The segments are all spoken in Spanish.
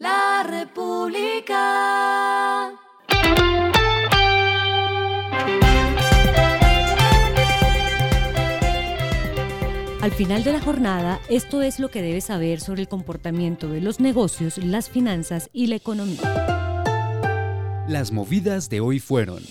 La República. Al final de la jornada, esto es lo que debes saber sobre el comportamiento de los negocios, las finanzas y la economía. Las movidas de hoy fueron.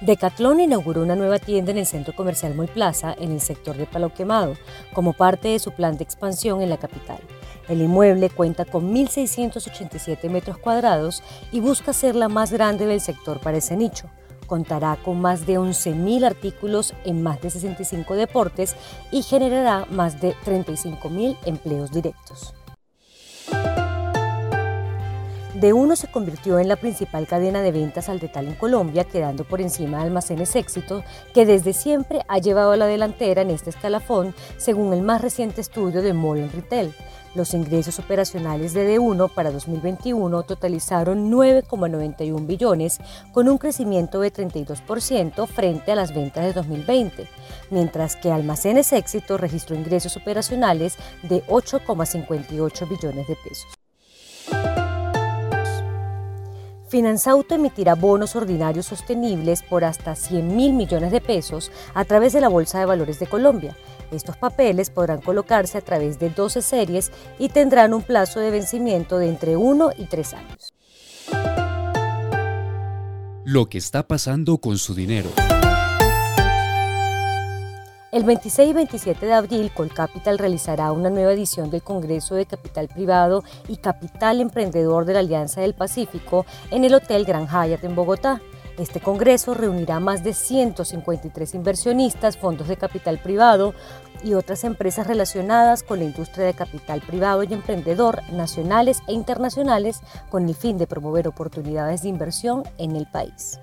Decathlon inauguró una nueva tienda en el centro comercial Mall Plaza, en el sector de Palo Quemado, como parte de su plan de expansión en la capital. El inmueble cuenta con 1.687 metros cuadrados y busca ser la más grande del sector para ese nicho contará con más de 11.000 artículos en más de 65 deportes y generará más de 35.000 empleos directos. De uno se convirtió en la principal cadena de ventas al detal en Colombia, quedando por encima de Almacenes Éxito, que desde siempre ha llevado a la delantera en este escalafón, según el más reciente estudio de Mall Retail. Los ingresos operacionales de D1 para 2021 totalizaron 9,91 billones, con un crecimiento de 32% frente a las ventas de 2020, mientras que Almacenes Éxito registró ingresos operacionales de 8,58 billones de pesos. Finanzauto emitirá bonos ordinarios sostenibles por hasta 100 mil millones de pesos a través de la Bolsa de Valores de Colombia. Estos papeles podrán colocarse a través de 12 series y tendrán un plazo de vencimiento de entre 1 y 3 años. Lo que está pasando con su dinero. El 26 y 27 de abril, Colcapital realizará una nueva edición del Congreso de Capital Privado y Capital Emprendedor de la Alianza del Pacífico en el Hotel Gran Hyatt en Bogotá. Este congreso reunirá más de 153 inversionistas, fondos de capital privado y otras empresas relacionadas con la industria de capital privado y emprendedor nacionales e internacionales con el fin de promover oportunidades de inversión en el país.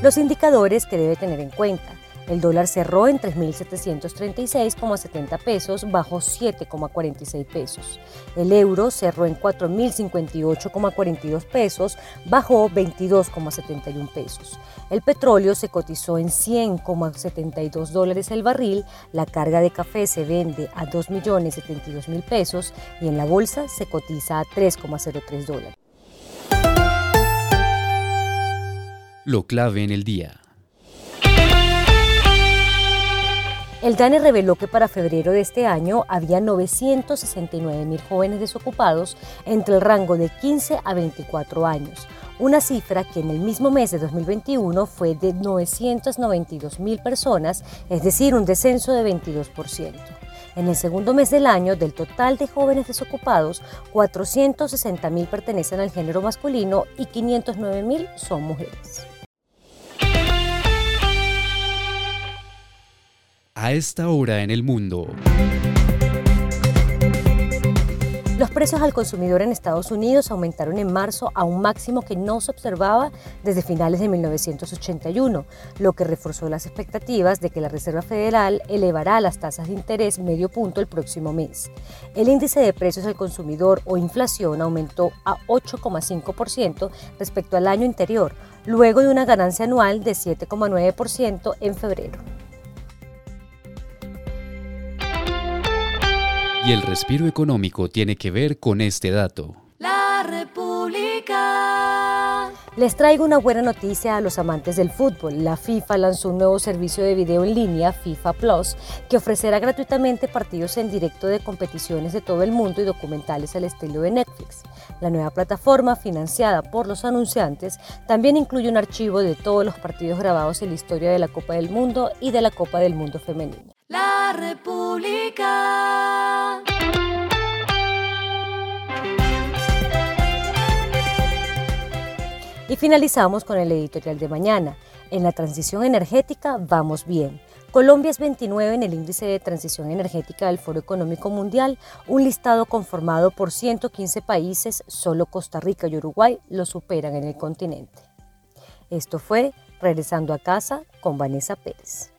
Los indicadores que debe tener en cuenta. El dólar cerró en 3.736,70 pesos, bajó 7,46 pesos. El euro cerró en 4.058,42 pesos, bajó 22,71 pesos. El petróleo se cotizó en 100,72 dólares el barril, la carga de café se vende a 2.072.000 pesos y en la bolsa se cotiza a 3,03 dólares. Lo clave en el día. El DANE reveló que para febrero de este año había 969 mil jóvenes desocupados entre el rango de 15 a 24 años, una cifra que en el mismo mes de 2021 fue de 992 mil personas, es decir, un descenso de 22%. En el segundo mes del año, del total de jóvenes desocupados, 460 mil pertenecen al género masculino y 509 mil son mujeres. A esta hora en el mundo. Los precios al consumidor en Estados Unidos aumentaron en marzo a un máximo que no se observaba desde finales de 1981, lo que reforzó las expectativas de que la Reserva Federal elevará las tasas de interés medio punto el próximo mes. El índice de precios al consumidor o inflación aumentó a 8,5% respecto al año anterior, luego de una ganancia anual de 7,9% en febrero. Y el respiro económico tiene que ver con este dato. La República. Les traigo una buena noticia a los amantes del fútbol. La FIFA lanzó un nuevo servicio de video en línea, FIFA Plus, que ofrecerá gratuitamente partidos en directo de competiciones de todo el mundo y documentales al estilo de Netflix. La nueva plataforma, financiada por los anunciantes, también incluye un archivo de todos los partidos grabados en la historia de la Copa del Mundo y de la Copa del Mundo femenino. República. Y finalizamos con el editorial de mañana. En la transición energética vamos bien. Colombia es 29 en el índice de transición energética del Foro Económico Mundial, un listado conformado por 115 países, solo Costa Rica y Uruguay lo superan en el continente. Esto fue Regresando a casa con Vanessa Pérez.